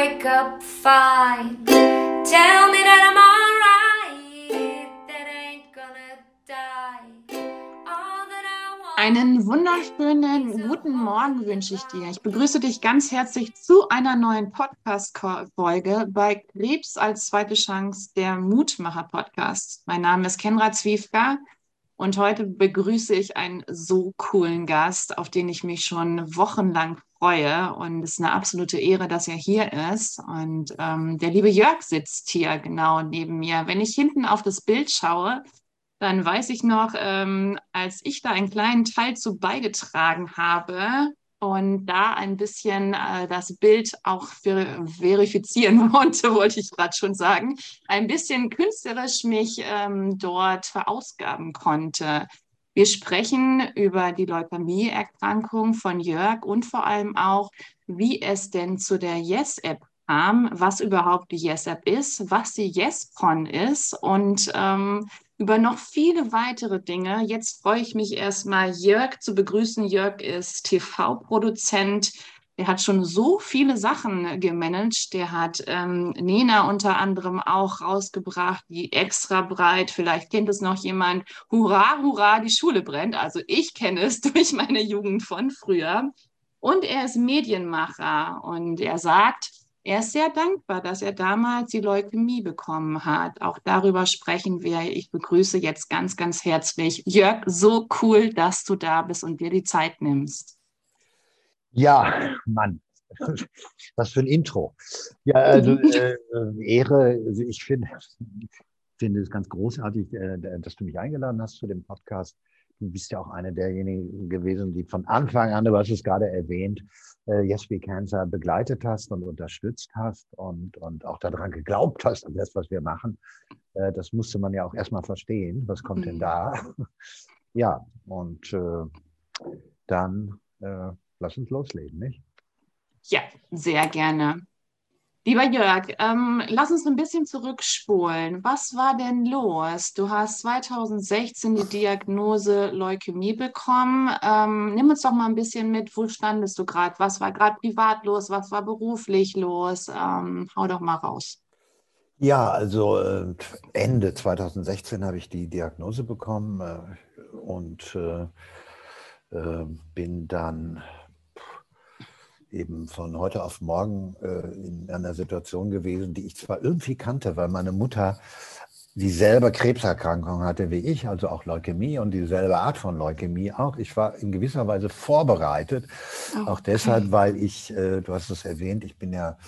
wake up fine. Tell me that I'm alright, that I ain't gonna die. Einen wunderschönen guten Morgen wünsche ich dir. Ich begrüße dich ganz herzlich zu einer neuen Podcast-Folge bei Krebs als zweite Chance, der Mutmacher-Podcast. Mein Name ist Kenra Zwiefka und heute begrüße ich einen so coolen Gast, auf den ich mich schon wochenlang freue. Und es ist eine absolute Ehre, dass er hier ist. Und ähm, der liebe Jörg sitzt hier genau neben mir. Wenn ich hinten auf das Bild schaue, dann weiß ich noch, ähm, als ich da einen kleinen Teil zu beigetragen habe und da ein bisschen äh, das Bild auch ver verifizieren wollte, wollte ich gerade schon sagen, ein bisschen künstlerisch mich ähm, dort verausgaben konnte. Wir sprechen über die Leukämie-Erkrankung von Jörg und vor allem auch, wie es denn zu der Yes-App kam, was überhaupt die Yes-App ist, was die YesCon ist und ähm, über noch viele weitere Dinge. Jetzt freue ich mich erstmal, Jörg zu begrüßen. Jörg ist TV-Produzent. Er hat schon so viele Sachen gemanagt. Der hat ähm, Nena unter anderem auch rausgebracht, die extra breit. Vielleicht kennt es noch jemand. Hurra, hurra, die Schule brennt. Also ich kenne es durch meine Jugend von früher. Und er ist Medienmacher und er sagt, er ist sehr dankbar, dass er damals die Leukämie bekommen hat. Auch darüber sprechen wir. Ich begrüße jetzt ganz, ganz herzlich Jörg. So cool, dass du da bist und dir die Zeit nimmst. Ja, Mann, was für ein Intro. Ja, also äh, Ehre, also ich finde finde es ganz großartig, äh, dass du mich eingeladen hast zu dem Podcast. Du bist ja auch eine derjenigen gewesen, die von Anfang an, du hast es gerade erwähnt, äh, Yes We Cancer begleitet hast und unterstützt hast und, und auch daran geglaubt hast, an das, was wir machen. Äh, das musste man ja auch erstmal verstehen. Was kommt mhm. denn da? ja, und äh, dann äh, lass uns loslegen, nicht? Ja, sehr gerne. Lieber Jörg, ähm, lass uns ein bisschen zurückspulen. Was war denn los? Du hast 2016 die Diagnose Leukämie bekommen. Ähm, nimm uns doch mal ein bisschen mit. Wo standest du gerade? Was war gerade privat los? Was war beruflich los? Ähm, hau doch mal raus. Ja, also äh, Ende 2016 habe ich die Diagnose bekommen äh, und äh, bin dann eben von heute auf morgen äh, in einer Situation gewesen, die ich zwar irgendwie kannte, weil meine Mutter dieselbe Krebserkrankung hatte wie ich, also auch Leukämie und dieselbe Art von Leukämie auch. Ich war in gewisser Weise vorbereitet, okay. auch deshalb, weil ich, äh, du hast es erwähnt, ich bin ja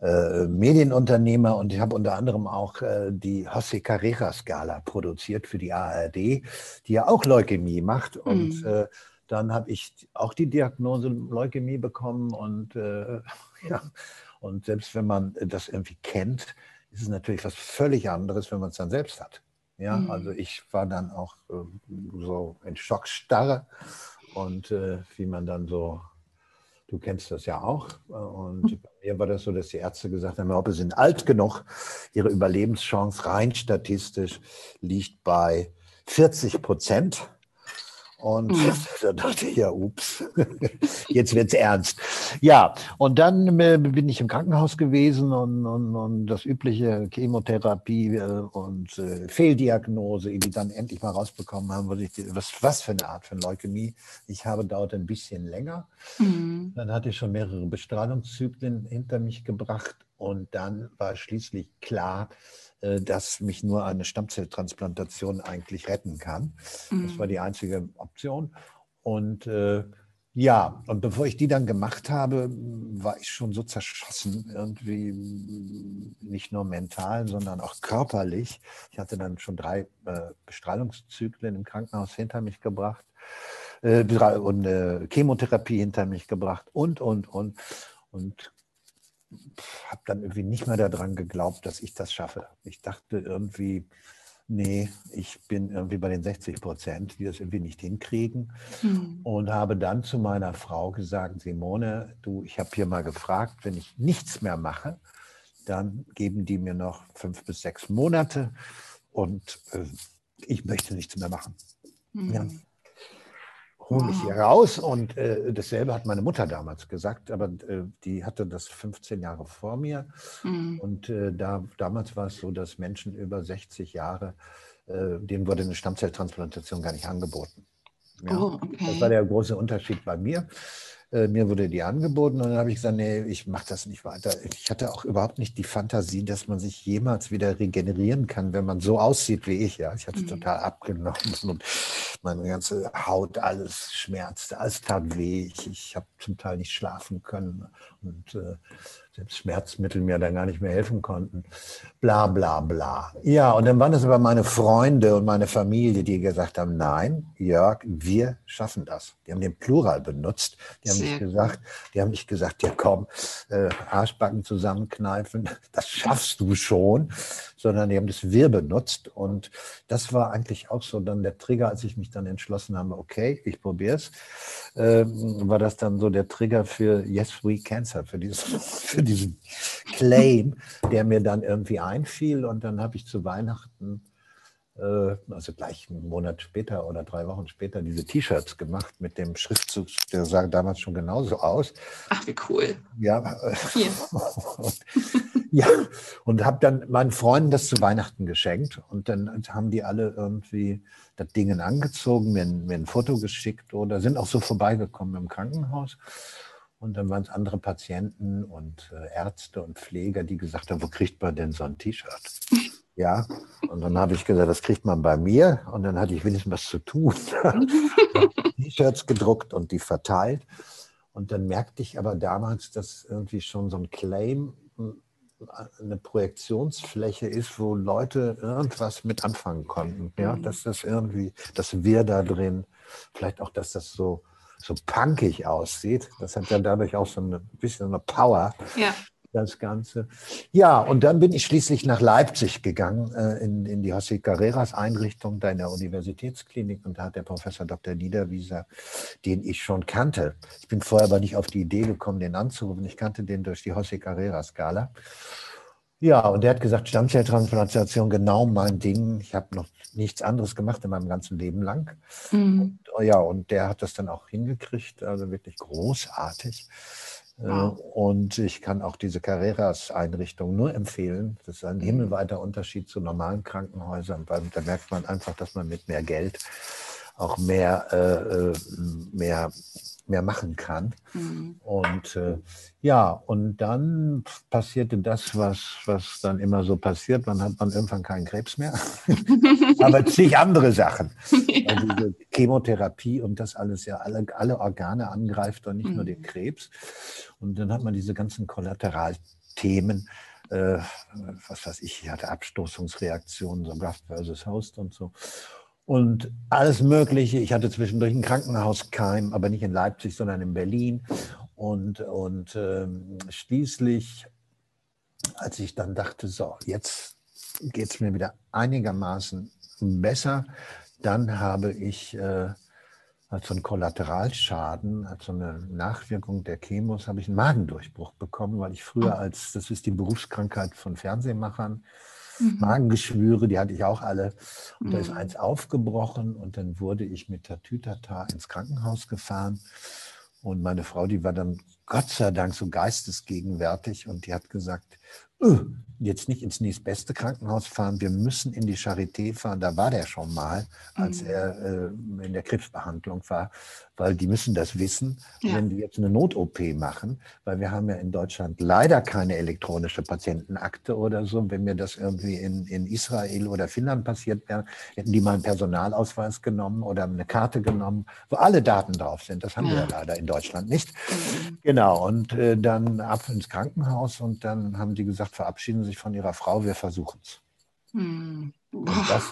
äh, Medienunternehmer und ich habe unter anderem auch äh, die José Carrera Skala produziert für die ARD, die ja auch Leukämie macht und mhm. Dann habe ich auch die Diagnose Leukämie bekommen und äh, ja, und selbst wenn man das irgendwie kennt, ist es natürlich was völlig anderes, wenn man es dann selbst hat. Ja, mhm. also ich war dann auch äh, so in Schockstarre und äh, wie man dann so, du kennst das ja auch. Äh, und mhm. bei mir war das so, dass die Ärzte gesagt haben, wir sind alt genug, ihre Überlebenschance rein statistisch liegt bei 40 Prozent. Und mhm. da dachte ich, ja, ups, jetzt wird's ernst. Ja, und dann äh, bin ich im Krankenhaus gewesen und, und, und das übliche Chemotherapie äh, und äh, Fehldiagnose, die dann endlich mal rausbekommen haben, was, ich, was, was für eine Art von Leukämie ich habe, dauert ein bisschen länger. Mhm. Dann hatte ich schon mehrere Bestrahlungszyklen hinter mich gebracht und dann war schließlich klar, äh, dass mich nur eine Stammzelltransplantation eigentlich retten kann. Mhm. Das war die einzige Option. Und äh, ja, und bevor ich die dann gemacht habe, war ich schon so zerschossen, irgendwie nicht nur mental, sondern auch körperlich. Ich hatte dann schon drei äh, Bestrahlungszyklen im Krankenhaus hinter mich gebracht äh, und äh, Chemotherapie hinter mich gebracht und, und, und. Und habe dann irgendwie nicht mehr daran geglaubt, dass ich das schaffe. Ich dachte irgendwie, nee, ich bin irgendwie bei den 60 Prozent, die das irgendwie nicht hinkriegen. Mhm. Und habe dann zu meiner Frau gesagt, Simone, du, ich habe hier mal gefragt, wenn ich nichts mehr mache, dann geben die mir noch fünf bis sechs Monate und äh, ich möchte nichts mehr machen. Mhm. Ja. Hol mich hier raus. Und äh, dasselbe hat meine Mutter damals gesagt, aber äh, die hatte das 15 Jahre vor mir. Mhm. Und äh, da, damals war es so, dass Menschen über 60 Jahre, äh, denen wurde eine Stammzelltransplantation gar nicht angeboten. Ja, oh, okay. Das war der große Unterschied bei mir. Äh, mir wurde die angeboten und dann habe ich gesagt, nee, ich mache das nicht weiter. Ich hatte auch überhaupt nicht die Fantasie, dass man sich jemals wieder regenerieren kann, wenn man so aussieht wie ich. Ja, ich hatte mhm. total abgenommen und meine ganze Haut, alles schmerzte, alles tat weh. Ich, ich habe zum Teil nicht schlafen können und äh, selbst Schmerzmittel mir dann gar nicht mehr helfen konnten. Bla bla bla. Ja, und dann waren es aber meine Freunde und meine Familie, die gesagt haben, nein, Jörg, wir schaffen das. Die haben den Plural benutzt. Die haben nicht gesagt, die haben nicht gesagt, ja komm, äh, Arschbacken zusammenkneifen, das schaffst du schon, sondern die haben das wir benutzt. Und das war eigentlich auch so dann der Trigger, als ich mich dann entschlossen habe, okay, ich probiere es, äh, war das dann so der Trigger für Yes We Cancer, für dieses, für diesen Claim, der mir dann irgendwie einfiel. Und dann habe ich zu Weihnachten, also gleich einen Monat später oder drei Wochen später, diese T-Shirts gemacht mit dem Schriftzug, der sah damals schon genauso aus. Ach, wie cool. Ja. Hier. und, ja, und habe dann meinen Freunden das zu Weihnachten geschenkt. Und dann haben die alle irgendwie das Ding angezogen, mir, mir ein Foto geschickt oder sind auch so vorbeigekommen im Krankenhaus. Und dann waren es andere Patienten und äh, Ärzte und Pfleger, die gesagt haben, wo kriegt man denn so ein T-Shirt? Ja, und dann habe ich gesagt, das kriegt man bei mir. Und dann hatte ich wenigstens was zu tun. T-Shirts gedruckt und die verteilt. Und dann merkte ich aber damals, dass irgendwie schon so ein Claim hm, eine Projektionsfläche ist, wo Leute irgendwas mit anfangen konnten. Ja, mhm. dass das irgendwie, dass wir da drin, vielleicht auch, dass das so so punkig aussieht. Das hat ja dadurch auch so ein bisschen eine Power. Ja. Das Ganze. Ja, und dann bin ich schließlich nach Leipzig gegangen, äh, in, in die José Carreras Einrichtung, da in der Universitätsklinik. Und da hat der Professor Dr. Niederwieser, den ich schon kannte. Ich bin vorher aber nicht auf die Idee gekommen, den anzurufen. Ich kannte den durch die José Carreras Skala. Ja, und der hat gesagt, Stammzelltransplantation, genau mein Ding. Ich habe noch nichts anderes gemacht in meinem ganzen Leben lang. Mhm. Und, ja, und der hat das dann auch hingekriegt, also wirklich großartig. Äh, wow. Und ich kann auch diese Carreras-Einrichtung nur empfehlen. Das ist ein mhm. himmelweiter Unterschied zu normalen Krankenhäusern, weil da merkt man einfach, dass man mit mehr Geld auch mehr, äh, äh mehr mehr machen kann. Mhm. Und äh, ja, und dann passierte das, was, was dann immer so passiert. Man hat man irgendwann keinen Krebs mehr, aber zig andere Sachen. Ja. Also diese Chemotherapie und das alles ja alle, alle Organe angreift und nicht mhm. nur den Krebs. Und dann hat man diese ganzen Kollateralthemen. Äh, was weiß ich, ich hatte Abstoßungsreaktionen, so Graft versus Host und so und alles Mögliche. Ich hatte zwischendurch einen Krankenhauskeim, aber nicht in Leipzig, sondern in Berlin. Und, und ähm, schließlich, als ich dann dachte, so, jetzt geht es mir wieder einigermaßen besser, dann habe ich äh, als so einen Kollateralschaden, als so eine Nachwirkung der Chemos, habe ich einen Magendurchbruch bekommen, weil ich früher oh. als, das ist die Berufskrankheit von Fernsehmachern, mhm. Magengeschwüre, die hatte ich auch alle. Und mhm. da ist mhm. eins aufgebrochen und dann wurde ich mit Tatütata ins Krankenhaus gefahren. Und meine Frau, die war dann Gott sei Dank so geistesgegenwärtig und die hat gesagt, öh, jetzt nicht ins nächstbeste Krankenhaus fahren, wir müssen in die Charité fahren. Da war der schon mal, als mhm. er äh, in der Krebsbehandlung war, weil die müssen das wissen, ja. wenn die jetzt eine Not-OP machen, weil wir haben ja in Deutschland leider keine elektronische Patientenakte oder so. Wenn mir das irgendwie in, in Israel oder Finnland passiert wäre, hätten die mal einen Personalausweis genommen oder eine Karte genommen, wo alle Daten drauf sind. Das haben ja. wir ja leider in Deutschland nicht. Mhm. Genau, und äh, dann ab ins Krankenhaus und dann haben die gesagt, verabschieden Sie sich von Ihrer Frau, wir versuchen es. Mhm. Und das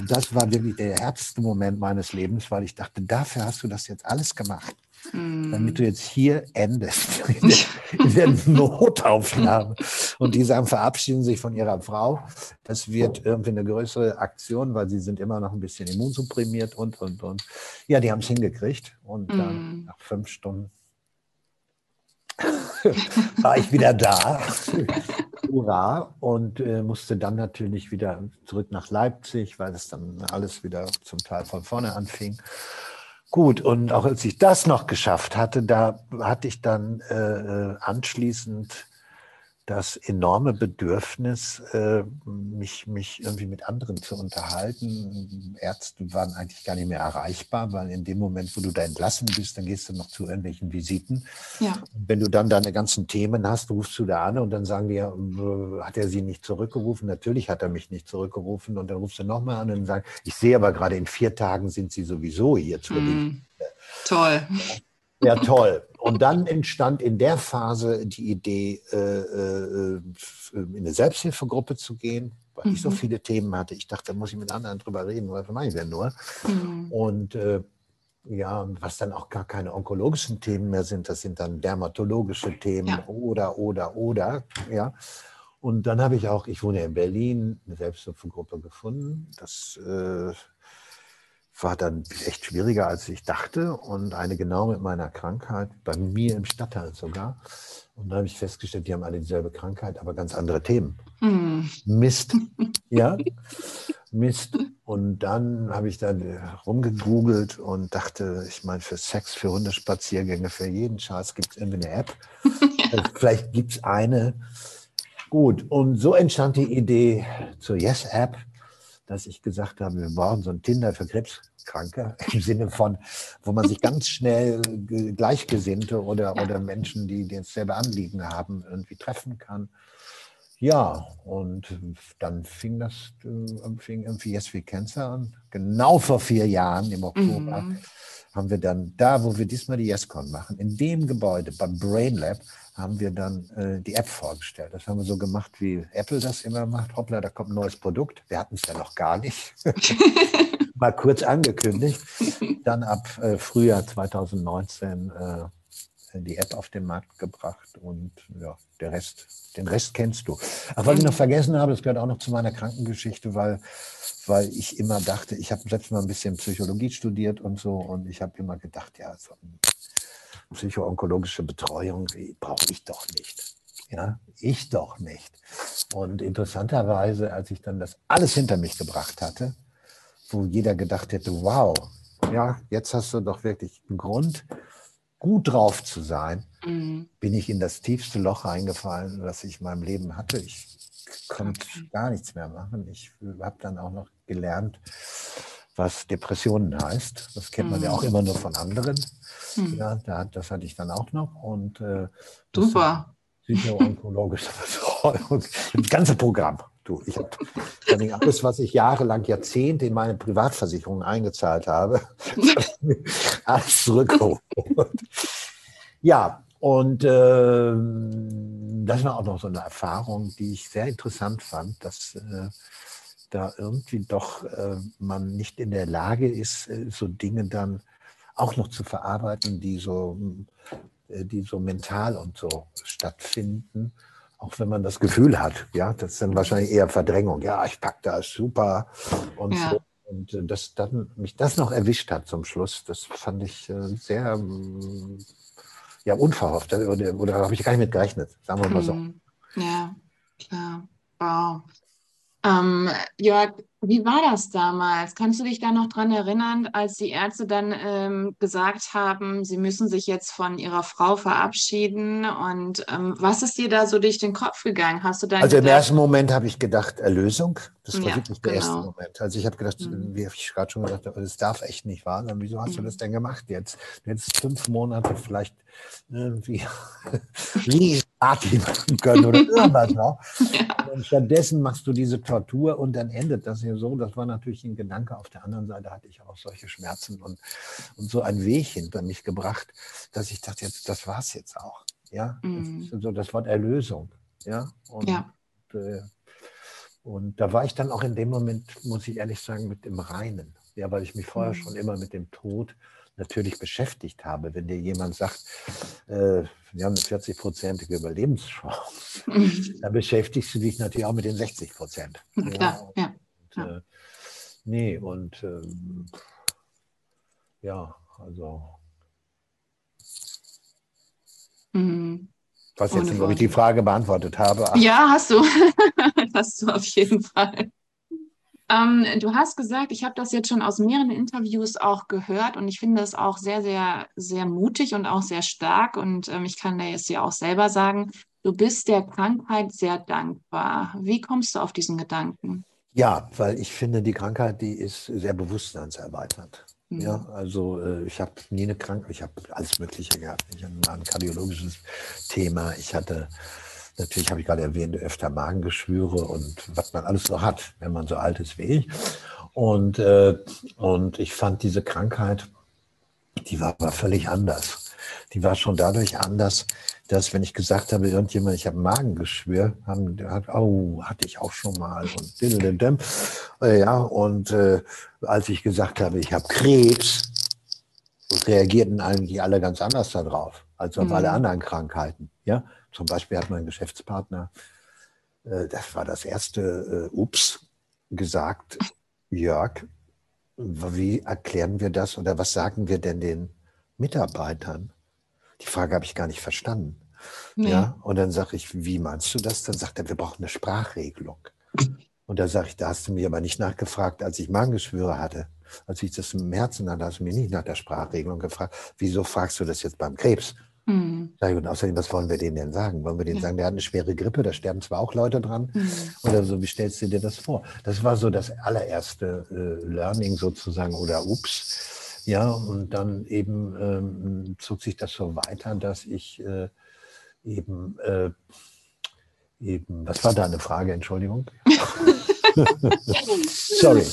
und das war wirklich der härteste Moment meines Lebens, weil ich dachte, dafür hast du das jetzt alles gemacht. Mm. Damit du jetzt hier endest, in der, in der Notaufnahme. Und die sagen, verabschieden sich von ihrer Frau. Das wird irgendwie eine größere Aktion, weil sie sind immer noch ein bisschen immunsupprimiert und, und, und. Ja, die haben es hingekriegt. Und dann mm. nach fünf Stunden war ich wieder da. Hurra! Und äh, musste dann natürlich wieder zurück nach Leipzig, weil es dann alles wieder zum Teil von vorne anfing. Gut, und auch als ich das noch geschafft hatte, da hatte ich dann äh, äh anschließend das enorme Bedürfnis, äh, mich, mich irgendwie mit anderen zu unterhalten. Ärzte waren eigentlich gar nicht mehr erreichbar, weil in dem Moment, wo du da entlassen bist, dann gehst du noch zu irgendwelchen Visiten. Ja. wenn du dann deine ganzen Themen hast, rufst du da an und dann sagen wir, äh, hat er sie nicht zurückgerufen? Natürlich hat er mich nicht zurückgerufen. Und dann rufst du nochmal an und sagst, ich sehe aber gerade in vier Tagen sind sie sowieso hier zur mm, Toll. Ja, toll. Und dann entstand in der Phase die Idee, äh, äh, in eine Selbsthilfegruppe zu gehen, weil mhm. ich so mhm. viele Themen hatte. Ich dachte, da muss ich mit anderen drüber reden, was mache ich denn nur? Mhm. Und äh, ja, was dann auch gar keine onkologischen Themen mehr sind, das sind dann dermatologische Themen ja. oder, oder, oder, ja. Und dann habe ich auch, ich wohne in Berlin, eine Selbsthilfegruppe gefunden. Das äh, war dann echt schwieriger, als ich dachte. Und eine genau mit meiner Krankheit, bei mir im Stadtteil sogar. Und da habe ich festgestellt, die haben alle dieselbe Krankheit, aber ganz andere Themen. Hm. Mist. ja, Mist. Und dann habe ich dann rumgegoogelt und dachte, ich meine, für Sex, für Hundespaziergänge, für jeden Scheiß gibt es irgendwie eine App. ja. Vielleicht gibt es eine. Gut, und so entstand die Idee zur Yes-App, dass ich gesagt habe, wir brauchen so ein Tinder für Krebs. Kranke im Sinne von, wo man sich ganz schnell Gleichgesinnte oder, oder Menschen, die dasselbe Anliegen haben, irgendwie treffen kann. Ja, und dann fing das äh, fing irgendwie Yes We Cancer an. Genau vor vier Jahren im Oktober mhm. haben wir dann da, wo wir diesmal die YesCon machen, in dem Gebäude beim Brain Lab, haben wir dann äh, die App vorgestellt. Das haben wir so gemacht, wie Apple das immer macht. Hoppla, da kommt ein neues Produkt. Wir hatten es ja noch gar nicht. mal kurz angekündigt. Dann ab äh, Frühjahr 2019 äh, die App auf den Markt gebracht und ja, der Rest, den Rest kennst du. Ach, was ich noch vergessen habe, das gehört auch noch zu meiner Krankengeschichte, weil, weil ich immer dachte, ich habe selbst mal ein bisschen Psychologie studiert und so und ich habe immer gedacht, ja, so psychoonkologische Betreuung brauche ich doch nicht. Ja, ich doch nicht. Und interessanterweise, als ich dann das alles hinter mich gebracht hatte, wo jeder gedacht hätte, wow, ja, jetzt hast du doch wirklich einen Grund, gut drauf zu sein, mhm. bin ich in das tiefste Loch reingefallen, was ich in meinem Leben hatte. Ich konnte okay. gar nichts mehr machen. Ich habe dann auch noch gelernt, was Depressionen heißt. Das kennt man ja auch mhm. immer nur von anderen. Mhm. Ja, das hatte ich dann auch noch. Und äh, super. Psychoonkologische Betreuung, das ganze Programm. Du, ich habe alles, was ich jahrelang, Jahrzehnte in meine Privatversicherung eingezahlt habe, alles zurückgeholt. Ja, und äh, das war auch noch so eine Erfahrung, die ich sehr interessant fand, dass äh, da irgendwie doch äh, man nicht in der Lage ist, äh, so Dinge dann auch noch zu verarbeiten, die so, äh, die so mental und so stattfinden auch wenn man das Gefühl hat, ja, das ist dann wahrscheinlich eher Verdrängung. Ja, ich packe das super und ja. so. Und äh, dass dann mich das noch erwischt hat zum Schluss, das fand ich sehr mm, ja, unverhofft. Oder, oder habe ich gar nicht mit gerechnet, sagen wir mal so. Hm. Ja, klar. Wow. Ähm, Jörg, wie war das damals? Kannst du dich da noch dran erinnern, als die Ärzte dann ähm, gesagt haben, sie müssen sich jetzt von ihrer Frau verabschieden? Und ähm, was ist dir da so durch den Kopf gegangen? Hast du dann also gedacht, im ersten Moment habe ich gedacht, Erlösung. Das war ja, wirklich der genau. erste Moment. Also ich habe gedacht, mhm. wie ich gerade schon gesagt habe, das darf echt nicht wahr sein. Wieso hast mhm. du das denn gemacht jetzt? Jetzt fünf Monate vielleicht irgendwie Party machen können oder irgendwas noch. Ja. Und stattdessen machst du diese Tortur und dann endet das ja so. Das war natürlich ein Gedanke. Auf der anderen Seite hatte ich auch solche Schmerzen und, und so ein Weg hinter mich gebracht, dass ich dachte, jetzt, das war es jetzt auch. Ja, mhm. das, so das Wort Erlösung. Ja, und, ja. Äh, und da war ich dann auch in dem Moment, muss ich ehrlich sagen, mit dem Reinen. Ja, weil ich mich vorher mhm. schon immer mit dem Tod natürlich beschäftigt habe. Wenn dir jemand sagt, äh, wir haben eine 40-prozentige Überlebenschance, mhm. dann beschäftigst du dich natürlich auch mit den 60 Prozent. Klar, ja. Und, ja. Äh, nee, und ähm, ja, also. Mhm. Ich weiß jetzt nicht, ob ich die Frage beantwortet habe. Ja, hast du. hast du auf jeden Fall. Ähm, du hast gesagt, ich habe das jetzt schon aus mehreren Interviews auch gehört und ich finde das auch sehr, sehr, sehr mutig und auch sehr stark. Und ähm, ich kann da jetzt ja auch selber sagen, du bist der Krankheit sehr dankbar. Wie kommst du auf diesen Gedanken? Ja, weil ich finde, die Krankheit, die ist sehr bewusstseinserweitert. Mhm. Ja, also äh, ich habe nie eine Krankheit, ich habe alles Mögliche gehabt. Ich hatte ein kardiologisches Thema, ich hatte Natürlich habe ich gerade erwähnt, öfter Magengeschwüre und was man alles so hat, wenn man so alt ist wie ich. Und, äh, und ich fand diese Krankheit, die war aber völlig anders. Die war schon dadurch anders, dass wenn ich gesagt habe, irgendjemand, ich habe Magengeschwür, haben hat, oh, hatte ich auch schon mal und diddledem. ja und äh, als ich gesagt habe, ich habe Krebs, reagierten eigentlich alle ganz anders darauf als auf mhm. alle anderen Krankheiten. Ja, zum Beispiel hat mein Geschäftspartner, äh, das war das erste äh, Ups, gesagt, Jörg, wie erklären wir das oder was sagen wir denn den Mitarbeitern? Die Frage habe ich gar nicht verstanden. Nee. Ja, und dann sage ich, wie meinst du das? Dann sagt er, wir brauchen eine Sprachregelung. Und da sage ich, da hast du mir aber nicht nachgefragt, als ich Magengeschwüre hatte. Als ich das im Herzen hatte, hast du mir nicht nach der Sprachregelung gefragt. Wieso fragst du das jetzt beim Krebs? Mhm. Und außerdem, was wollen wir denen denn sagen? Wollen wir denen ja. sagen, der hat eine schwere Grippe, da sterben zwar auch Leute dran? Mhm. Oder so, wie stellst du dir das vor? Das war so das allererste äh, Learning sozusagen oder Ups. Ja, und dann eben ähm, zog sich das so weiter, dass ich äh, eben, äh, eben, was war da eine Frage, Entschuldigung? Sorry.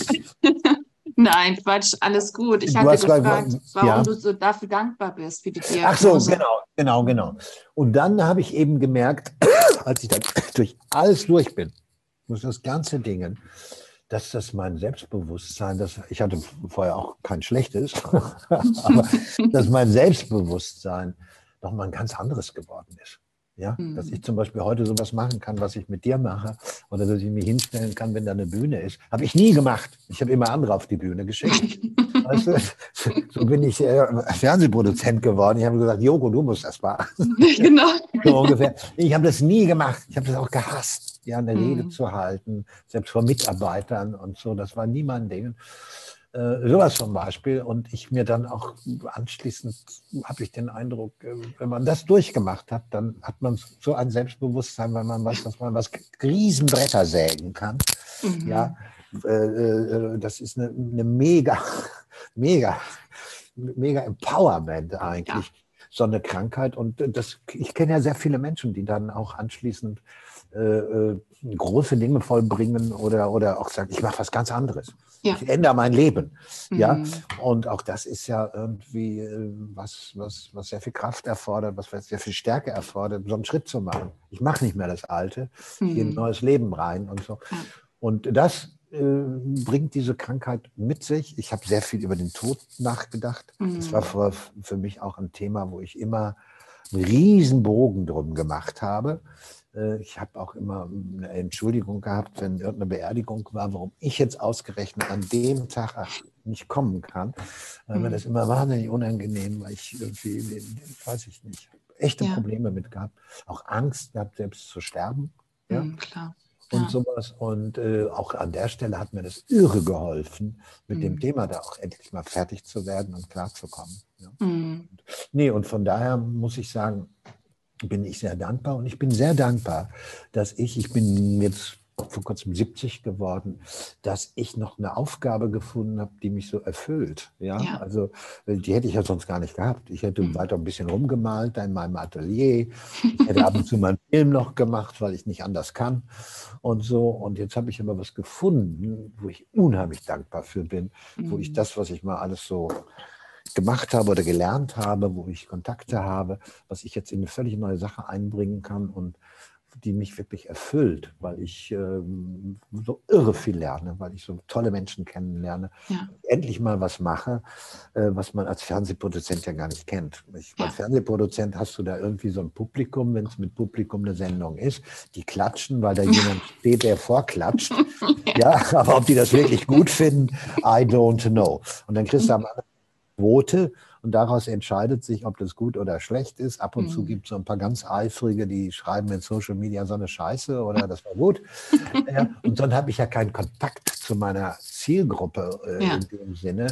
Nein, Quatsch, alles gut. Ich hatte gefragt, warum ja. du so dafür dankbar bist, wie die Diagnose. Ach so, genau, genau, genau. Und dann habe ich eben gemerkt, als ich dann durch alles durch bin, durch das ganze Ding, dass das mein Selbstbewusstsein, das, ich hatte vorher auch kein schlechtes, aber dass mein Selbstbewusstsein nochmal ein ganz anderes geworden ist. Ja, mhm. dass ich zum Beispiel heute sowas machen kann, was ich mit dir mache, oder dass ich mich hinstellen kann, wenn da eine Bühne ist. Habe ich nie gemacht. Ich habe immer andere auf die Bühne geschickt. weißt du? So bin ich äh, Fernsehproduzent geworden. Ich habe gesagt, Joko, du musst das machen. genau. So ungefähr. Ich habe das nie gemacht. Ich habe das auch gehasst, ja, eine mhm. Rede zu halten, selbst vor Mitarbeitern und so. Das war nie mein Ding. Äh, sowas zum Beispiel. Und ich mir dann auch anschließend habe ich den Eindruck, äh, wenn man das durchgemacht hat, dann hat man so ein Selbstbewusstsein, weil man weiß, dass man was Riesenbretter sägen kann. Mhm. Ja, äh, äh, das ist eine, eine, mega, mega, mega Empowerment eigentlich. Ja. So eine Krankheit. Und das, ich kenne ja sehr viele Menschen, die dann auch anschließend äh, äh, große Dinge vollbringen oder, oder auch sagen, ich mache was ganz anderes. Ja. Ich ändere mein Leben. Mhm. Ja? Und auch das ist ja irgendwie äh, was, was, was sehr viel Kraft erfordert, was sehr viel Stärke erfordert, so einen Schritt zu machen. Ich mache nicht mehr das Alte, mhm. ich gehe in ein neues Leben rein und so. Ja. Und das äh, bringt diese Krankheit mit sich. Ich habe sehr viel über den Tod nachgedacht. Mhm. Das war für, für mich auch ein Thema, wo ich immer einen riesen Bogen drum gemacht habe. Äh, ich habe auch immer eine Entschuldigung gehabt, wenn irgendeine Beerdigung war, warum ich jetzt ausgerechnet an dem Tag nicht kommen kann. Weil mir mhm. das immer wahnsinnig unangenehm, weil ich irgendwie, weiß ich nicht, echte ja. Probleme mit gehabt. Auch Angst gehabt, selbst zu sterben. Ja? Mhm, klar. Und ja. sowas. Und äh, auch an der Stelle hat mir das irre geholfen, mit mhm. dem Thema da auch endlich mal fertig zu werden und klarzukommen. Ja. Mhm. Nee, und von daher muss ich sagen, bin ich sehr dankbar und ich bin sehr dankbar, dass ich, ich bin jetzt vor kurzem 70 geworden, dass ich noch eine Aufgabe gefunden habe, die mich so erfüllt. Ja, ja. also die hätte ich ja sonst gar nicht gehabt. Ich hätte mhm. weiter ein bisschen rumgemalt in meinem Atelier. Ich hätte ab und zu meinen Film noch gemacht, weil ich nicht anders kann und so. Und jetzt habe ich aber was gefunden, wo ich unheimlich dankbar für bin, mhm. wo ich mhm. das, was ich mal alles so gemacht habe oder gelernt habe, wo ich Kontakte habe, was ich jetzt in eine völlig neue Sache einbringen kann und die mich wirklich erfüllt, weil ich ähm, so irre viel lerne, weil ich so tolle Menschen kennenlerne, ja. endlich mal was mache, äh, was man als Fernsehproduzent ja gar nicht kennt. Ich, ja. Als Fernsehproduzent hast du da irgendwie so ein Publikum, wenn es mit Publikum eine Sendung ist, die klatschen, weil da jemand steht, der vorklatscht. ja. ja, aber ob die das wirklich gut finden, I don't know. Und dann kriegst du am Quote und daraus entscheidet sich, ob das gut oder schlecht ist. Ab und mhm. zu gibt es so ein paar ganz eifrige, die schreiben in Social Media so eine Scheiße oder das war gut. ja, und dann habe ich ja keinen Kontakt zu meiner Zielgruppe äh, ja. in dem Sinne.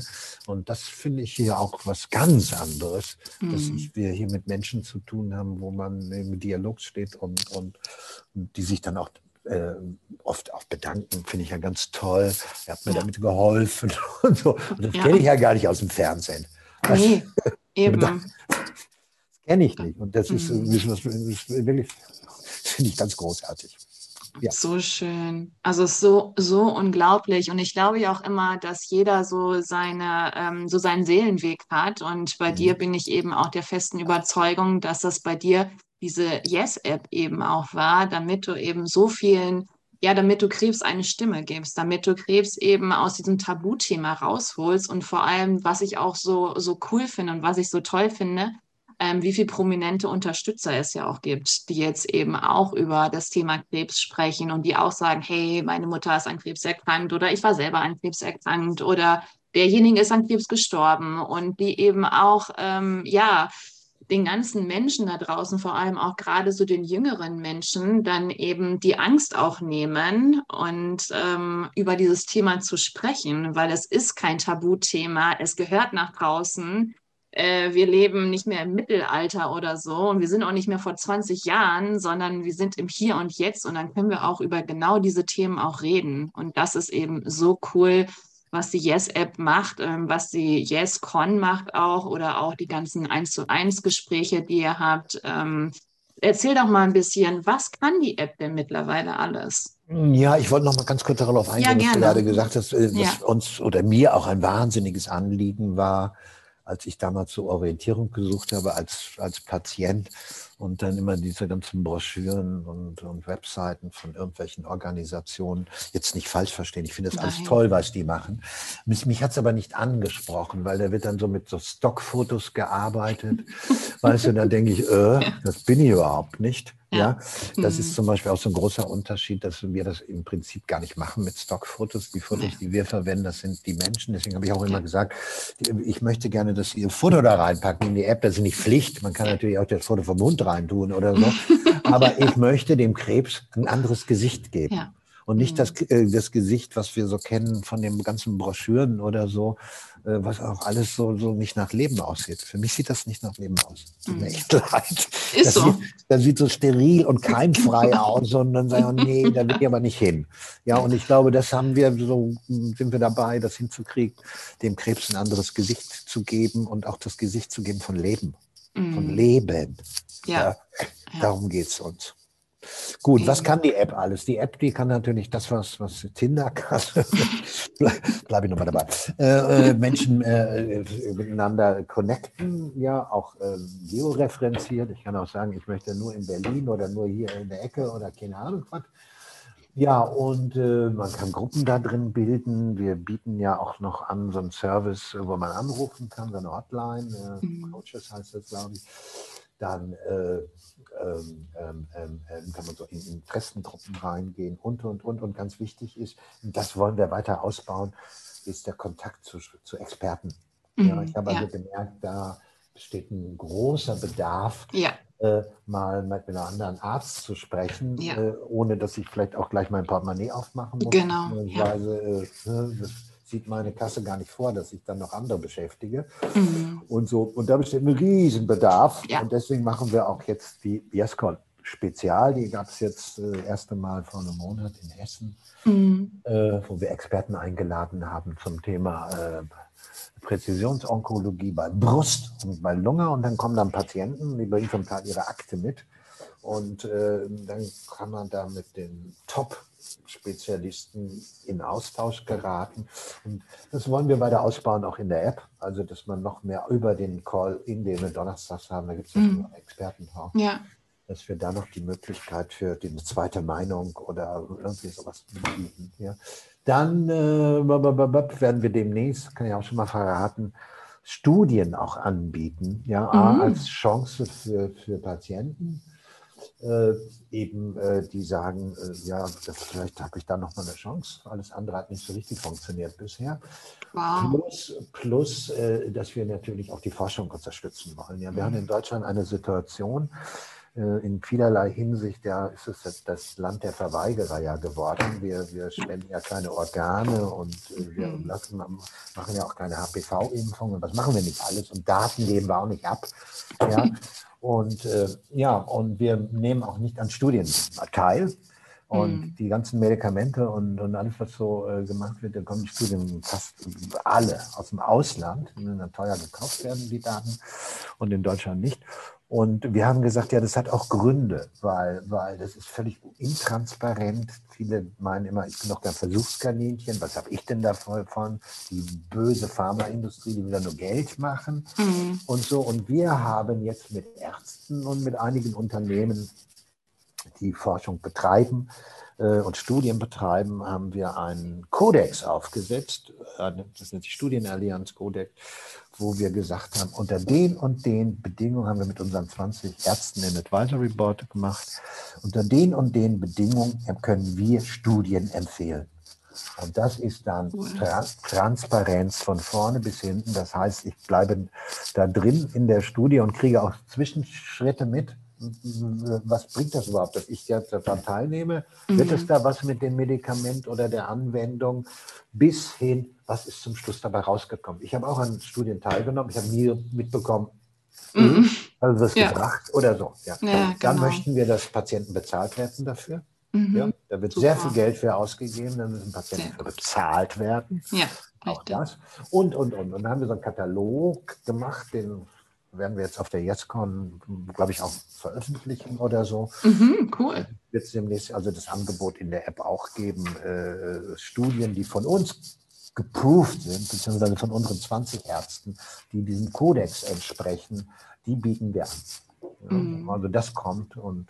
Und das finde ich hier auch was ganz anderes, mhm. dass ich, wir hier mit Menschen zu tun haben, wo man im Dialog steht und, und, und die sich dann auch äh, oft auch bedanken, finde ich ja ganz toll. Er hat mir ja. damit geholfen und so. Und das ja. kenne ich ja gar nicht aus dem Fernsehen. Nee, eben. Das, kenne ich nicht. Und das ist, mhm. ist, ist wirklich, finde ich ganz großartig. Ja. So schön. Also so, so unglaublich. Und ich glaube ja auch immer, dass jeder so seine, ähm, so seinen Seelenweg hat. Und bei mhm. dir bin ich eben auch der festen Überzeugung, dass das bei dir diese Yes-App eben auch war, damit du eben so vielen, ja, damit du Krebs eine Stimme gibst, damit du Krebs eben aus diesem Tabuthema rausholst und vor allem, was ich auch so, so cool finde und was ich so toll finde, ähm, wie viele prominente Unterstützer es ja auch gibt, die jetzt eben auch über das Thema Krebs sprechen und die auch sagen, hey, meine Mutter ist an Krebs erkrankt oder ich war selber an Krebs erkrankt oder derjenige ist an Krebs gestorben und die eben auch, ähm, ja, den ganzen Menschen da draußen, vor allem auch gerade so den jüngeren Menschen, dann eben die Angst auch nehmen und ähm, über dieses Thema zu sprechen, weil es ist kein Tabuthema, es gehört nach draußen. Äh, wir leben nicht mehr im Mittelalter oder so und wir sind auch nicht mehr vor 20 Jahren, sondern wir sind im Hier und Jetzt und dann können wir auch über genau diese Themen auch reden. Und das ist eben so cool, was die Yes-App macht, ähm, was die Yes-Con macht auch oder auch die ganzen 1 zu 1 Gespräche, die ihr habt. Ähm, erzähl doch mal ein bisschen, was kann die App denn mittlerweile alles? Ja, ich wollte noch mal ganz kurz darauf eingehen, ja, was du gerade gesagt hast, äh, was ja. uns oder mir auch ein wahnsinniges Anliegen war, als ich damals so Orientierung gesucht habe als, als Patient und dann immer diese ganzen Broschüren und, und Webseiten von irgendwelchen Organisationen, jetzt nicht falsch verstehen, ich finde das Nein. alles toll, was die machen. Mich, mich hat es aber nicht angesprochen, weil da wird dann so mit so Stockfotos gearbeitet. weißt du, da denke ich, äh, das bin ich überhaupt nicht. Ja, das ist mhm. zum Beispiel auch so ein großer Unterschied, dass wir das im Prinzip gar nicht machen mit Stockfotos. Die Fotos, die wir verwenden, das sind die Menschen. Deswegen habe ich auch immer gesagt, ich möchte gerne, dass ihr Foto da reinpacken in die App. Das ist nicht Pflicht. Man kann natürlich auch das Foto vom Hund reintun oder so. Aber ich möchte dem Krebs ein anderes Gesicht geben. Und nicht das, mhm. äh, das Gesicht, was wir so kennen von den ganzen Broschüren oder so, äh, was auch alles so, so nicht nach Leben aussieht. Für mich sieht das nicht nach Leben aus. Tut mir mhm. echt leid. Ist das so. Sieht, das sieht so steril und keimfrei aus und dann sagen wir, nee, da will ich aber nicht hin. Ja, und ich glaube, das haben wir so, sind wir dabei, das hinzukriegen, dem Krebs ein anderes Gesicht zu geben und auch das Gesicht zu geben von Leben. Von mhm. Leben. Ja. ja. Darum geht es uns. Gut, was kann die App alles? Die App, die kann natürlich das, was, was Tinder kann. Bleibe ich nochmal dabei. Äh, äh, Menschen äh, miteinander connecten, ja, auch äh, georeferenziert. Ich kann auch sagen, ich möchte nur in Berlin oder nur hier in der Ecke oder keine Ahnung was. Ja, und äh, man kann Gruppen da drin bilden. Wir bieten ja auch noch an so einen Service, wo man anrufen kann, so eine Hotline. Äh, mhm. Coaches heißt das, glaube ich. Dann äh, ähm, ähm, ähm, ähm, kann man so in Interessentruppen reingehen und, und, und. Und ganz wichtig ist, das wollen wir weiter ausbauen, ist der Kontakt zu, zu Experten. Mhm, ja, ich habe ja. also gemerkt, da besteht ein großer Bedarf, ja. äh, mal mit einem anderen Arzt zu sprechen, äh, ohne dass ich vielleicht auch gleich mein Portemonnaie aufmachen muss. Genau. Äh, das sieht meine Kasse gar nicht vor, dass ich dann noch andere beschäftige. Mhm. Und so, und da besteht ein Riesenbedarf. Ja. Und deswegen machen wir auch jetzt die Viascon Spezial. Die gab es jetzt äh, das erste Mal vor einem Monat in Hessen, mhm. äh, wo wir Experten eingeladen haben zum Thema äh, Präzisionsonkologie bei Brust und bei Lunge. Und dann kommen dann Patienten, die bringen zum Teil ihre Akte mit. Und äh, dann kann man da mit den Top Spezialisten in Austausch geraten. Und das wollen wir weiter ausbauen, auch in der App. Also, dass man noch mehr über den Call, in den wir donnerstags haben, da gibt es ja mhm. Experten auch. Ja. Dass wir da noch die Möglichkeit für die zweite Meinung oder irgendwie sowas bieten. Ja. Dann äh, werden wir demnächst, kann ich auch schon mal verraten, Studien auch anbieten, ja, mhm. als Chance für, für Patienten äh, eben, äh, die sagen, äh, ja, vielleicht habe ich da noch mal eine Chance. Alles andere hat nicht so richtig funktioniert bisher. Wow. Plus, plus äh, dass wir natürlich auch die Forschung unterstützen wollen. Ja, wir haben in Deutschland eine Situation, in vielerlei Hinsicht ja, ist es das Land der Verweigerer ja geworden. Wir, wir spenden ja keine Organe und äh, wir Mhm. lassen, machen ja auch keine HPV-Impfungen. Was machen wir nicht alles? Und Daten geben wir auch nicht ab. Ja. Und äh, ja, und wir nehmen auch nicht an Studien teil. Und Mhm. die ganzen Medikamente und, und alles, was so äh, gemacht wird, da kommen die Studien fast alle aus dem Ausland, die dann teuer gekauft werden, die Daten, und in Deutschland nicht. Und wir haben gesagt, ja, das hat auch Gründe, weil, weil das ist völlig intransparent. Viele meinen immer, ich bin doch kein Versuchskaninchen. Was habe ich denn davon? Die böse Pharmaindustrie, die will da nur Geld machen Mhm. und so. Und wir haben jetzt mit Ärzten und mit einigen Unternehmen, die Forschung betreiben äh, und Studien betreiben, haben wir einen Kodex aufgesetzt. äh, Das nennt sich Studienallianz Kodex, wo wir gesagt haben, unter den und den Bedingungen haben wir mit unseren 20 Ärzten den Advisory Board gemacht. Unter den und den Bedingungen können wir Studien empfehlen. Und das ist dann Cool. Tra Transparenz von vorne bis hinten. Das heißt, ich bleibe da drin in der Studie und kriege auch Zwischenschritte mit. Was bringt das überhaupt, dass ich jetzt daran teilnehme? Wird es da was mit dem Medikament oder der Anwendung? Bis hin, was ist zum Schluss dabei rausgekommen? Ich habe auch an Studien teilgenommen. Ich habe nie mitbekommen, Mhm. also das Ja. gebracht oder so. Ja. Ja, Dann genau. möchten wir, dass Patienten bezahlt werden dafür. Mhm. Ja, da wird Super. sehr viel Geld für ausgegeben, da müssen Patienten für bezahlt werden. Ja, Auch richtig. das. Und, und, und. Und dann haben wir so einen Katalog gemacht, den werden wir jetzt auf der YesCon, glaube ich, auch veröffentlichen oder so. Mhm, cool. Wird es demnächst also das Angebot in der App auch geben, äh, Studien, die von uns geproved sind, beziehungsweise von unseren 20 Ärzten, die diesem Kodex entsprechen, die bieten wir an. Mhm. Also das kommt und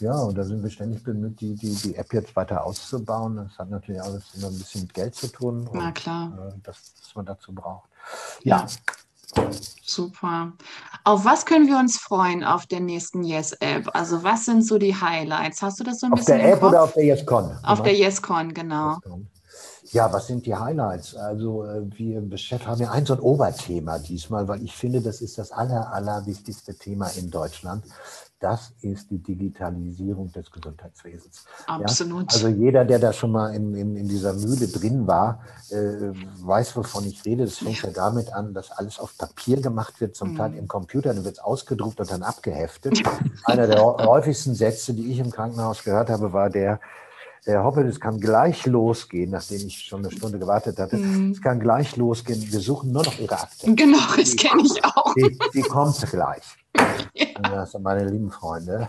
ja, und da sind wir ständig bemüht, die, die, die App jetzt weiter auszubauen. Das hat natürlich alles immer ein bisschen mit Geld zu tun. Na und, klar. äh, das, was man dazu braucht. Ja. Ja, Super. Auf was können wir uns freuen auf der nächsten Yes-App? Also was sind so die Highlights? Hast du das so ein auf bisschen der im App oder auf der YesCon? Auf der YesCon, genau. YesCon. Ja, was sind die Highlights? Also äh, wir haben ja ein so ein Oberthema diesmal, weil ich finde, das ist das aller, allerwichtigste Thema in Deutschland. Das ist die Digitalisierung des Gesundheitswesens. Absolut. Also jeder, der da schon mal in, in, in dieser Mühle drin war, äh, weiß, wovon ich rede. Das fängt ja. damit an, dass alles auf Papier gemacht wird, zum Mhm. Teil im Computer, dann wird es ausgedruckt und dann abgeheftet. Einer der häufigsten Sätze, die ich im Krankenhaus gehört habe, war der, Herr Hoppel, es kann gleich losgehen, nachdem ich schon eine Stunde gewartet hatte. Mhm. Es kann gleich losgehen. Wir suchen nur noch Ihre Akte. Genau, das kenne ich auch. Die, die kommt gleich. Ja. Sind meine lieben Freunde.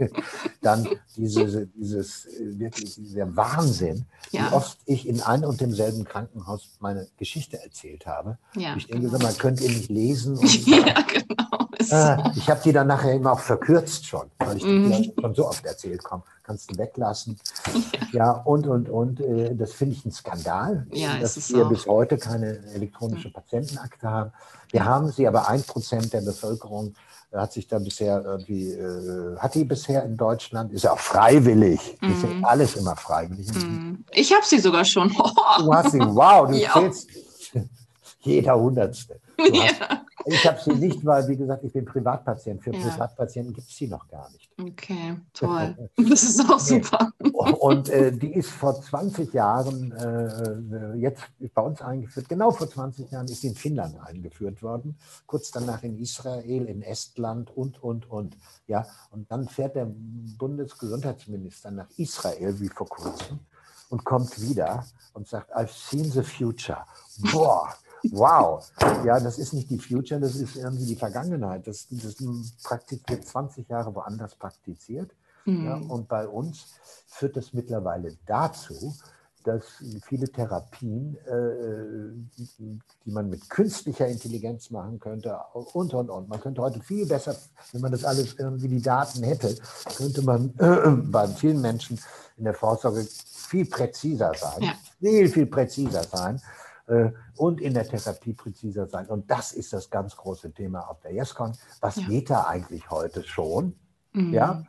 Dann diese, dieses äh, wirklich dieser Wahnsinn, Ja. wie oft ich in einem und demselben Krankenhaus meine Geschichte erzählt habe. Ja, ich denke, genau. sag mal, könnt ihr nicht lesen? Und, ja genau. Ist äh, ich habe die dann nachher immer auch verkürzt schon, weil ich Mhm. die schon so oft erzählt komme. Kannst du weglassen. Ja, und, und, und. Äh, das finde ich ein Skandal, Ja, dass ist es wir auch. bis heute keine elektronische Patientenakte haben. Wir haben sie, aber ein Prozent der Bevölkerung äh, hat sich da bisher irgendwie, äh, hat die bisher in Deutschland, ist ja auch freiwillig. Ist Mhm. ja alles immer freiwillig. Mhm. Ich habe sie sogar schon. Du hast sie, wow, du Ja. zählst jeder Hundertste. Du hast, ja. Ich habe sie nicht, weil, wie gesagt, ich bin Privatpatient. Für Ja. Privatpatienten gibt es sie noch gar nicht. Okay, toll. Das ist auch super. Und äh, die ist vor 20 Jahren äh, jetzt bei uns eingeführt. Genau vor 20 Jahren ist sie in Finnland eingeführt worden. Kurz danach in Israel, in Estland und, und, und. Ja, und dann fährt der Bundesgesundheitsminister nach Israel, wie vor kurzem, und kommt wieder und sagt, I've seen the future. Boah, wow. Ja, das ist nicht die Future, das ist irgendwie die Vergangenheit. Das, das praktiziert 20 Jahre woanders praktiziert. Ja, Mhm. und bei uns führt das mittlerweile dazu, dass viele Therapien, äh, die, man mit künstlicher Intelligenz machen könnte und, und, und. Man könnte heute viel besser, wenn man das alles irgendwie die Daten hätte, könnte man äh, bei vielen Menschen in der Vorsorge viel präziser sein, Ja. viel, viel präziser sein und in der Therapie präziser sein. Und das ist das ganz große Thema auf der YesCon. Was Ja. geht da eigentlich heute schon? Mhm. Ja.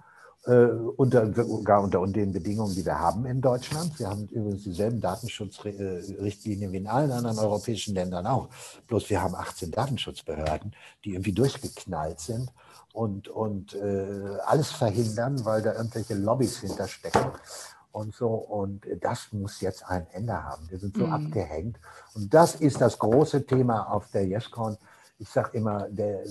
äh, unter, sogar unter den Bedingungen, die wir haben in Deutschland. Wir haben übrigens dieselben Datenschutzrichtlinien wie in allen anderen europäischen Ländern auch. Bloß wir haben 18 Datenschutzbehörden, die irgendwie durchgeknallt sind und, und äh, alles verhindern, weil da irgendwelche Lobbys hinterstecken und so. Und das muss jetzt ein Ende haben. Wir sind so mhm. abgehängt. Und das ist das große Thema auf der YesCon. Ich sage immer, der,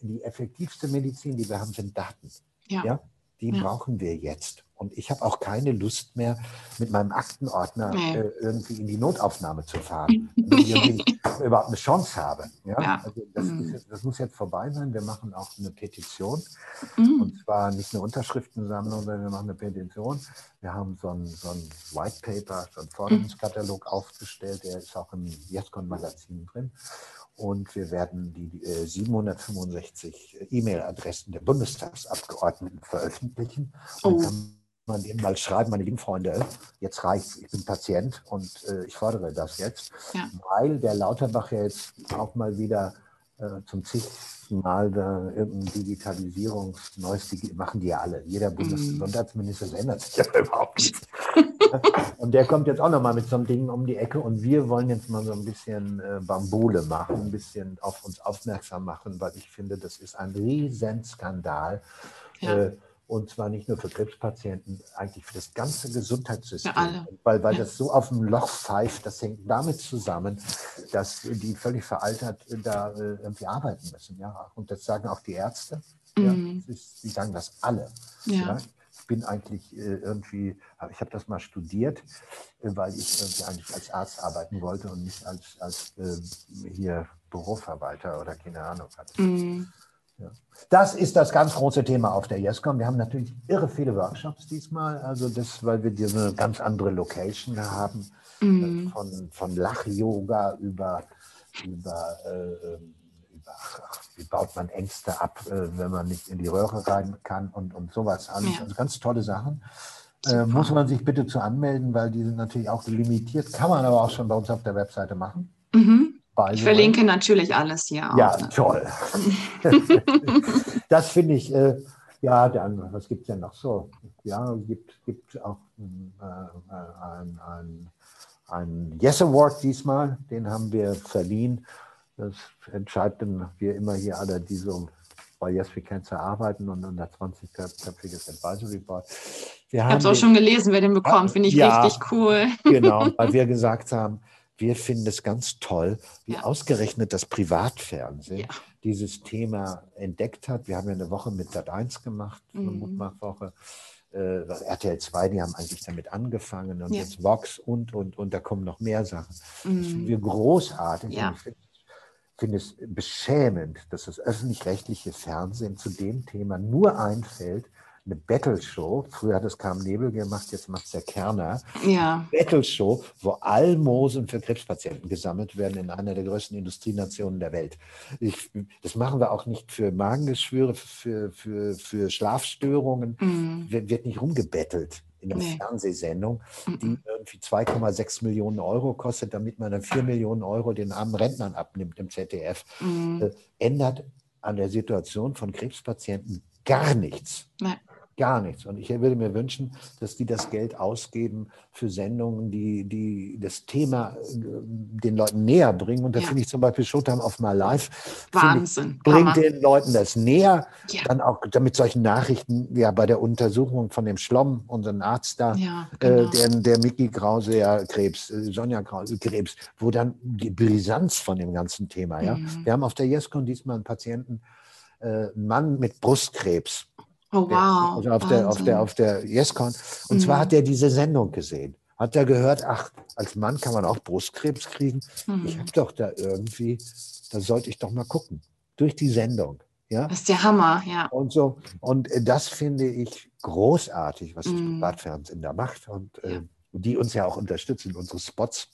die effektivste Medizin, die wir haben, sind Daten. Ja. ja? Die ja. brauchen wir jetzt. Und ich habe auch keine Lust mehr, mit meinem Aktenordner nee. äh, irgendwie in die Notaufnahme zu fahren, wenn ich überhaupt eine Chance habe. Ja? ja. Also das, mhm. ist, das, muss jetzt vorbei sein. Wir machen auch eine Petition. Mhm. Und zwar nicht eine Unterschriftensammlung, sondern wir machen eine Petition. Wir haben so ein, so ein White Paper, so einen Forderungskatalog mhm. aufgestellt. Der ist auch im YesCon-Magazin drin. Und wir werden die 765 äh, E-Mail-Adressen der Bundestagsabgeordneten veröffentlichen. Und oh. kann man denen mal schreiben, meine lieben Freunde, jetzt reicht's, ich bin Patient und äh, ich fordere das jetzt, ja. weil der Lauterbach ja jetzt auch mal wieder äh, zum zigsten Mal da irgendein Digitalisierungs, neues Digi machen die ja alle. Jeder mhm. Bundesgesundheitsminister mm. ändert sich ja überhaupt nicht. Und der kommt jetzt auch nochmal mit so einem Ding um die Ecke und wir wollen jetzt mal so ein bisschen äh, Bambule machen, ein bisschen auf uns aufmerksam machen, weil ich finde, das ist ein Riesenskandal. Ja. Äh, und zwar nicht nur für Krebspatienten, eigentlich für das ganze Gesundheitssystem. Weil, weil ja. das so auf dem Loch pfeift, das hängt damit zusammen, dass die völlig veraltert da äh, irgendwie arbeiten müssen. Ja? Und das sagen auch die Ärzte. Mhm. Ja? Ist, die sagen das alle. Ja. Bin eigentlich äh, irgendwie, ich habe das mal studiert, äh, weil ich irgendwie eigentlich als Arzt arbeiten wollte und nicht als, als äh, hier Büroverwalter oder keine Ahnung. Mhm. Ja. Das ist das ganz große Thema auf der YesCom. Wir haben natürlich irre viele Workshops diesmal, also das, weil wir diese ganz andere Location haben, mhm. von, von Lach-Yoga über, über, äh, ach, wie baut man Ängste ab, äh, wenn man nicht in die Röhre rein kann und, und sowas alles. Ja. Also ganz tolle Sachen. Äh, muss man sich bitte zu anmelden, weil die sind natürlich auch limitiert. Kann man aber auch schon bei uns auf der Webseite machen. Mhm. Ich verlinke natürlich alles hier auch. Ja, toll. das finde ich, äh, ja, dann, was gibt es denn noch so? Ja, es gibt, gibt auch äh, ein, ein, ein Yes Award diesmal, den haben wir verliehen. Das entscheiden wir immer hier alle, die so bei Yes We Cancer arbeiten und unser 20-köpfiges Advisory Board. ich habe es auch schon gelesen, wer den bekommt, finde ich ja, richtig cool. Genau, weil wir gesagt haben, wir finden es ganz toll, wie ja. ausgerechnet das Privatfernsehen ja. dieses Thema entdeckt hat. Wir haben ja eine Woche mit Sat1 gemacht, eine mhm. Mutmachwoche. Äh, RTL 2, die haben eigentlich damit angefangen und ja. jetzt Vox und, und, und da kommen noch mehr Sachen. Mhm. Das finden wir großartig. Ja. Ich finde find es beschämend, dass das öffentlich-rechtliche Fernsehen zu dem Thema nur einfällt, eine Battle-Show. Früher hat es Carmen Nebel gemacht, jetzt macht es der Kerner. Ja. Battle-Show, wo Almosen für Krebspatienten gesammelt werden in einer der größten Industrienationen der Welt. Ich, das machen wir auch nicht für Magengeschwüre, für, für, für Schlafstörungen. Mhm. Wird nicht rumgebettelt in einer nee. Fernsehsendung, die irgendwie 2,6 Millionen Euro kostet, damit man dann 4 Millionen Euro den armen Rentnern abnimmt im ZDF, mhm. äh, ändert an der Situation von Krebspatienten gar nichts. Nee gar nichts. Und ich würde mir wünschen, dass die das Geld ausgeben für Sendungen, die, die das Thema äh, den Leuten näher bringen. Und da ja. finde ich zum Beispiel Showtime of My Life Wahnsinn. Ich, bringt den Leuten das näher. Ja. Dann auch damit solchen Nachrichten, ja, bei der Untersuchung von dem Schlomm, unseren Arzt da, ja, äh, genau. äh, der, der Micky Krause ja Krebs, äh, Sonja Krause Krebs, wo dann die Brisanz von dem ganzen Thema, ja. Mhm. Wir haben auf der YesCon diesmal einen Patienten, äh, einen Mann mit Brustkrebs. Oh, wow. Also auf der, auf der, auf der YesCon. Und mhm. zwar hat er diese Sendung gesehen. Hat er gehört, ach, als Mann kann man auch Brustkrebs kriegen. Mhm. Ich habe doch da irgendwie, da sollte ich doch mal gucken. Durch die Sendung. Ja? Das ist der Hammer, ja. Und so. Und äh, das finde ich großartig, was das mhm. Privatfernsehen da macht. Und äh, die uns ja auch unterstützen, unsere Spots.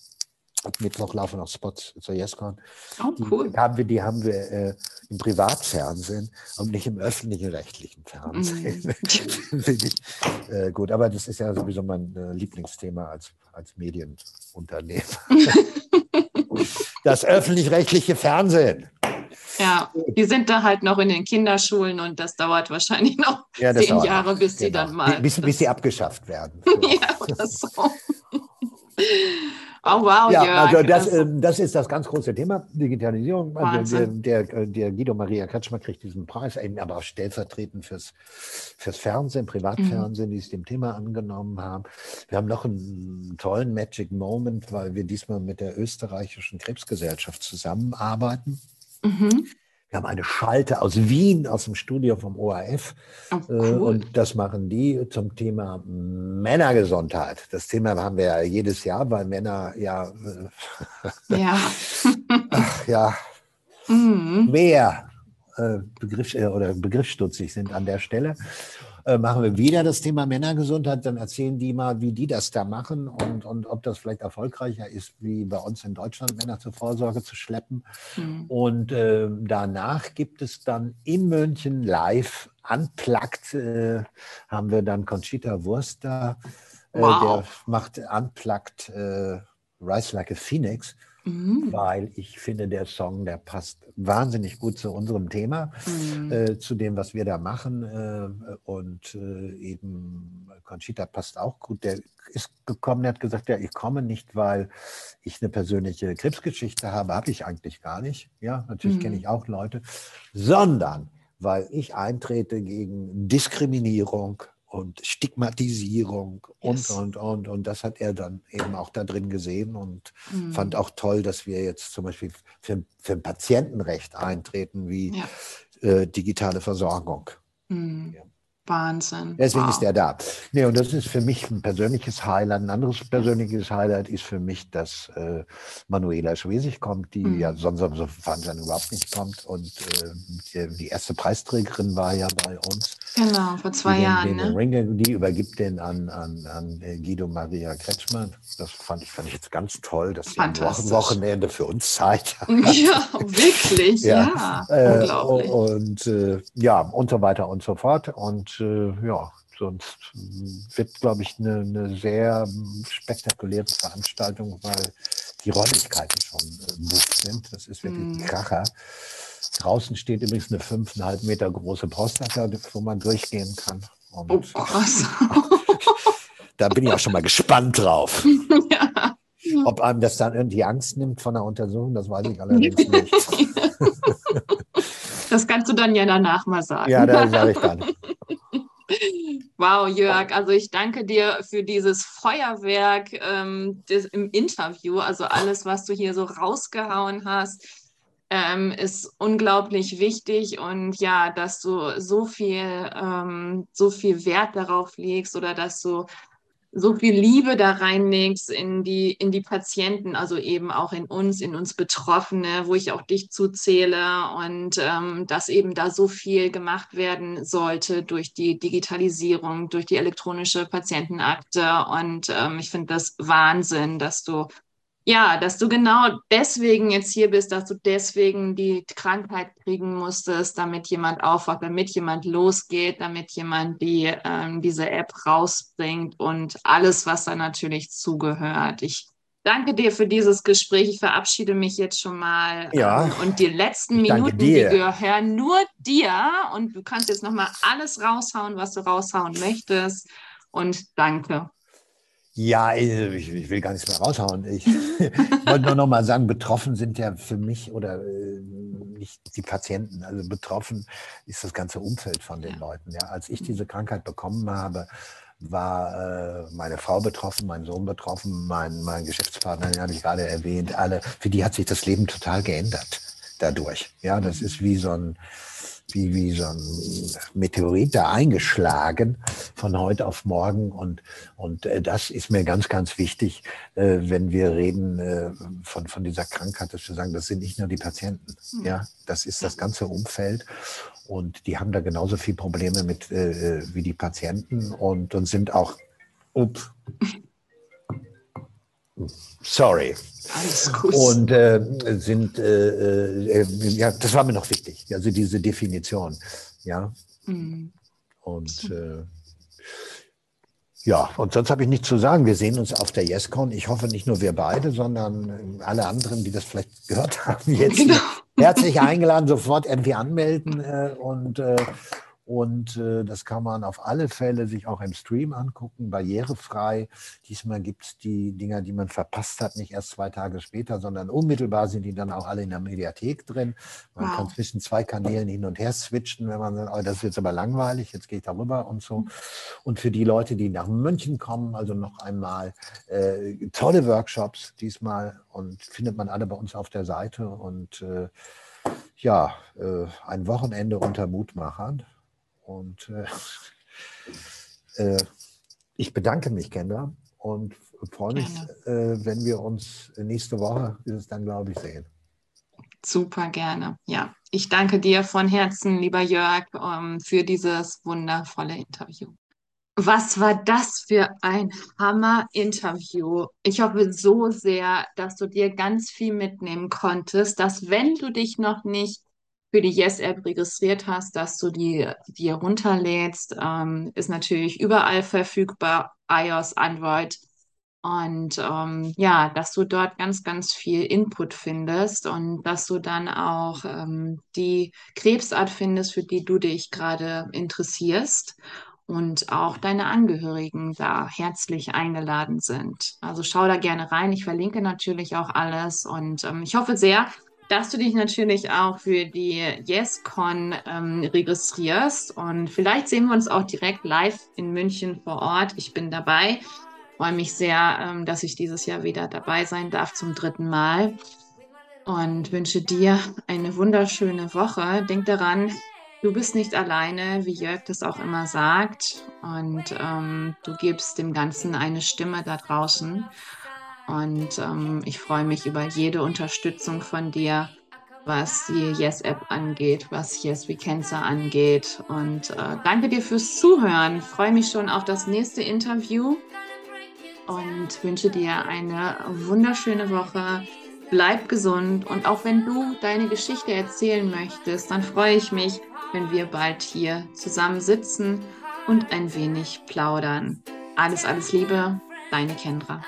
Ab Mittwoch laufen noch Spots zur YesCon. Oh, cool. Die haben wir, die haben wir äh, im Privatfernsehen und nicht im öffentlichen rechtlichen Fernsehen. Mm. Finde ich äh, gut. Aber das ist ja sowieso mein äh, Lieblingsthema als, als Medienunternehmer. das öffentlich-rechtliche Fernsehen. Ja, die sind da halt noch in den Kinderschulen und das dauert wahrscheinlich noch ja, zehn Jahre, bis genau. sie dann mal. Bis, bis sie abgeschafft werden. ja, oder so. Oh wow, ja, Jörg. also das, äh, das ist das ganz große Thema, Digitalisierung. Also der, der, der, Guido Maria Kretschmer kriegt diesen Preis, aber auch stellvertretend fürs, fürs Fernsehen, Privatfernsehen, mhm. die sich dem Thema angenommen haben. Wir haben noch einen tollen Magic Moment, weil wir diesmal mit der österreichischen Krebsgesellschaft zusammenarbeiten. Mhm. Wir haben eine Schalte aus Wien, aus dem Studio vom ORF. Oh, äh, cool. Und das machen die zum Thema Männergesundheit. Das Thema haben wir ja jedes Jahr, weil Männer ja, äh, ja. ach, ja mhm. mehr äh, Begriff, oder begriffsstutzig sind an der Stelle. Äh, machen wir wieder das Thema Männergesundheit, dann erzählen die mal, wie die das da machen und, und ob das vielleicht erfolgreicher ist, wie bei uns in Deutschland Männer zur Vorsorge zu schleppen. Mhm. Und äh, danach gibt es dann in München live, unplugged, äh, haben wir dann Conchita Wurster, äh, wow. der macht unplugged äh, Rise Like a Phoenix. Mhm. weil ich finde, der Song, der passt wahnsinnig gut zu unserem Thema, mhm. äh, zu dem, was wir da machen. Äh, und äh, eben Conchita passt auch gut. Der ist gekommen, der hat gesagt, ja, ich komme nicht, weil ich eine persönliche Krebsgeschichte habe, habe ich eigentlich gar nicht. Ja, natürlich mhm. kenne ich auch Leute, sondern weil ich eintrete gegen Diskriminierung, und Stigmatisierung und, yes. und, und. Und das hat er dann eben auch da drin gesehen und mhm. fand auch toll, dass wir jetzt zum Beispiel für, für ein Patientenrecht eintreten, wie ja. äh, digitale Versorgung. Mhm. Ja. Wahnsinn. Deswegen wow. ist er da. Nee, und das ist für mich ein persönliches Highlight. Ein anderes persönliches Highlight ist für mich, dass äh, Manuela Schwesig kommt, die mhm. ja sonst auf so Veranstaltungen überhaupt nicht kommt. Und äh, die, die, erste Preisträgerin war ja bei uns. Genau, vor zwei die Jahren. Den, ne? Ring, die übergibt den an, an, an äh, Guido Maria Kretschmann. Das fand ich, fand ich jetzt ganz toll, dass sie am Wochenende für uns Zeit hat. Ja, wirklich, ja. ja. Äh, Unglaublich. Und äh, ja, und so weiter und so fort. Und äh, ja, sonst wird, glaube ich, eine, eine, sehr spektakuläre Veranstaltung, weil die Räumlichkeiten schon äh, sind. Das ist wirklich ein Kracher. Draußen steht übrigens eine fünfeinhalb Meter große Prostata, wo man durchgehen kann. Und oh, krass. da bin ich auch schon mal gespannt drauf. ja. Ob einem das dann irgendwie Angst nimmt von der Untersuchung, das weiß ich allerdings nicht. Das kannst du dann ja danach mal sagen. Ja, das sage ich dann. Wow, Jörg, also ich danke dir für dieses Feuerwerk ähm, des, im Interview. Also alles, was du hier so rausgehauen hast, ähm, ist unglaublich wichtig und ja, dass du so viel, ähm, so viel Wert darauf legst oder dass du so viel Liebe da reinlegst in die, in die Patienten, also eben auch in uns, in uns Betroffene, wo ich auch dich zuzähle und ähm, dass eben da so viel gemacht werden sollte durch die Digitalisierung, durch die elektronische Patientenakte. Und ähm, ich finde das Wahnsinn, dass du ja, dass du genau deswegen jetzt hier bist, dass du deswegen die Krankheit kriegen musstest, damit jemand aufwacht, damit jemand losgeht, damit jemand die, ähm, diese App rausbringt und alles, was da natürlich zugehört. Ich danke dir für dieses Gespräch. Ich verabschiede mich jetzt schon mal. Ja. Ähm, und die letzten Minuten, die gehören nur dir. Und du kannst jetzt nochmal alles raushauen, was du raushauen möchtest. Und danke. Ja, ich, ich, will gar nichts mehr raushauen. Ich wollte nur noch mal sagen, betroffen sind ja für mich oder äh, nicht die Patienten. Also betroffen ist das ganze Umfeld von den Leuten. Ja, als ich diese Krankheit bekommen habe, war äh, meine Frau betroffen, mein Sohn betroffen, mein, mein Geschäftspartner, den habe ich gerade erwähnt. Alle, für die hat sich das Leben total geändert dadurch. Ja, das ist wie so ein wie, wie so ein Meteorit da eingeschlagen von heute auf morgen. Und, und äh, das ist mir ganz, ganz wichtig, äh, wenn wir reden äh, von, von dieser Krankheit, dass wir sagen, das sind nicht nur die Patienten. Hm. Ja, das ist das ganze Umfeld. Und die haben da genauso viel Probleme mit wie die Patienten und, und sind auch, ups, sorry, alles gut. Und äh, sind, äh, äh, ja, das war mir noch wichtig, also diese Definition, ja. Mhm. Und äh, ja, und sonst habe ich nichts zu sagen. Wir sehen uns auf der YesCon. Ich hoffe nicht nur wir beide, sondern alle anderen, die das vielleicht gehört haben jetzt. Genau. herzlich eingeladen, sofort irgendwie anmelden äh, und äh, und äh, das kann man auf alle Fälle sich auch im Stream angucken, barrierefrei. Diesmal gibt es die Dinger, die man verpasst hat, nicht erst zwei Tage später, sondern unmittelbar sind die dann auch alle in der Mediathek drin. Man wow. kann zwischen zwei Kanälen hin und her switchen, wenn man sagt, oh, das ist jetzt aber langweilig, jetzt gehe ich darüber und so. Und für die Leute, die nach München kommen, also noch einmal äh, tolle Workshops diesmal und findet man alle bei uns auf der Seite und äh, ja, äh, ein Wochenende unter Mutmachern. Und äh, äh, ich bedanke mich, Kendra, und freue mich, äh, wenn wir uns nächste Woche, ist es dann, glaube ich, sehen. Super gerne. Ja, ich danke dir von Herzen, lieber Jörg, ähm, für dieses wundervolle Interview. Was war das für ein Hammer-Interview? Ich hoffe so sehr, dass du dir ganz viel mitnehmen konntest, dass wenn du dich noch nicht für die Yes-App registriert hast, dass du die dir runterlädst. Ähm, ist natürlich überall verfügbar, iOS, Android. Und ähm, ja, dass du dort ganz, ganz viel Input findest und dass du dann auch ähm, die Krebsart findest, für die du dich gerade interessierst und auch deine Angehörigen da herzlich eingeladen sind. Also schau da gerne rein. Ich verlinke natürlich auch alles und ähm, ich hoffe sehr, dass du dich natürlich auch für die YesCon ähm, registrierst. Und vielleicht sehen wir uns auch direkt live in München vor Ort. Ich bin dabei. Freue mich sehr, ähm, dass ich dieses Jahr wieder dabei sein darf zum dritten Mal. Und wünsche dir eine wunderschöne Woche. Denk daran, du bist nicht alleine, wie Jörg das auch immer sagt. Und ähm, du gibst dem Ganzen eine Stimme da draußen. Und ähm, ich freue mich über jede Unterstützung von dir, was die Yes-App angeht, was Yes We Cancer angeht. Und äh, danke dir fürs Zuhören. Ich freue mich schon auf das nächste Interview und wünsche dir eine wunderschöne Woche. Bleib gesund und auch wenn du deine Geschichte erzählen möchtest, dann freue ich mich, wenn wir bald hier zusammen sitzen und ein wenig plaudern. Alles, alles Liebe, deine Kendra.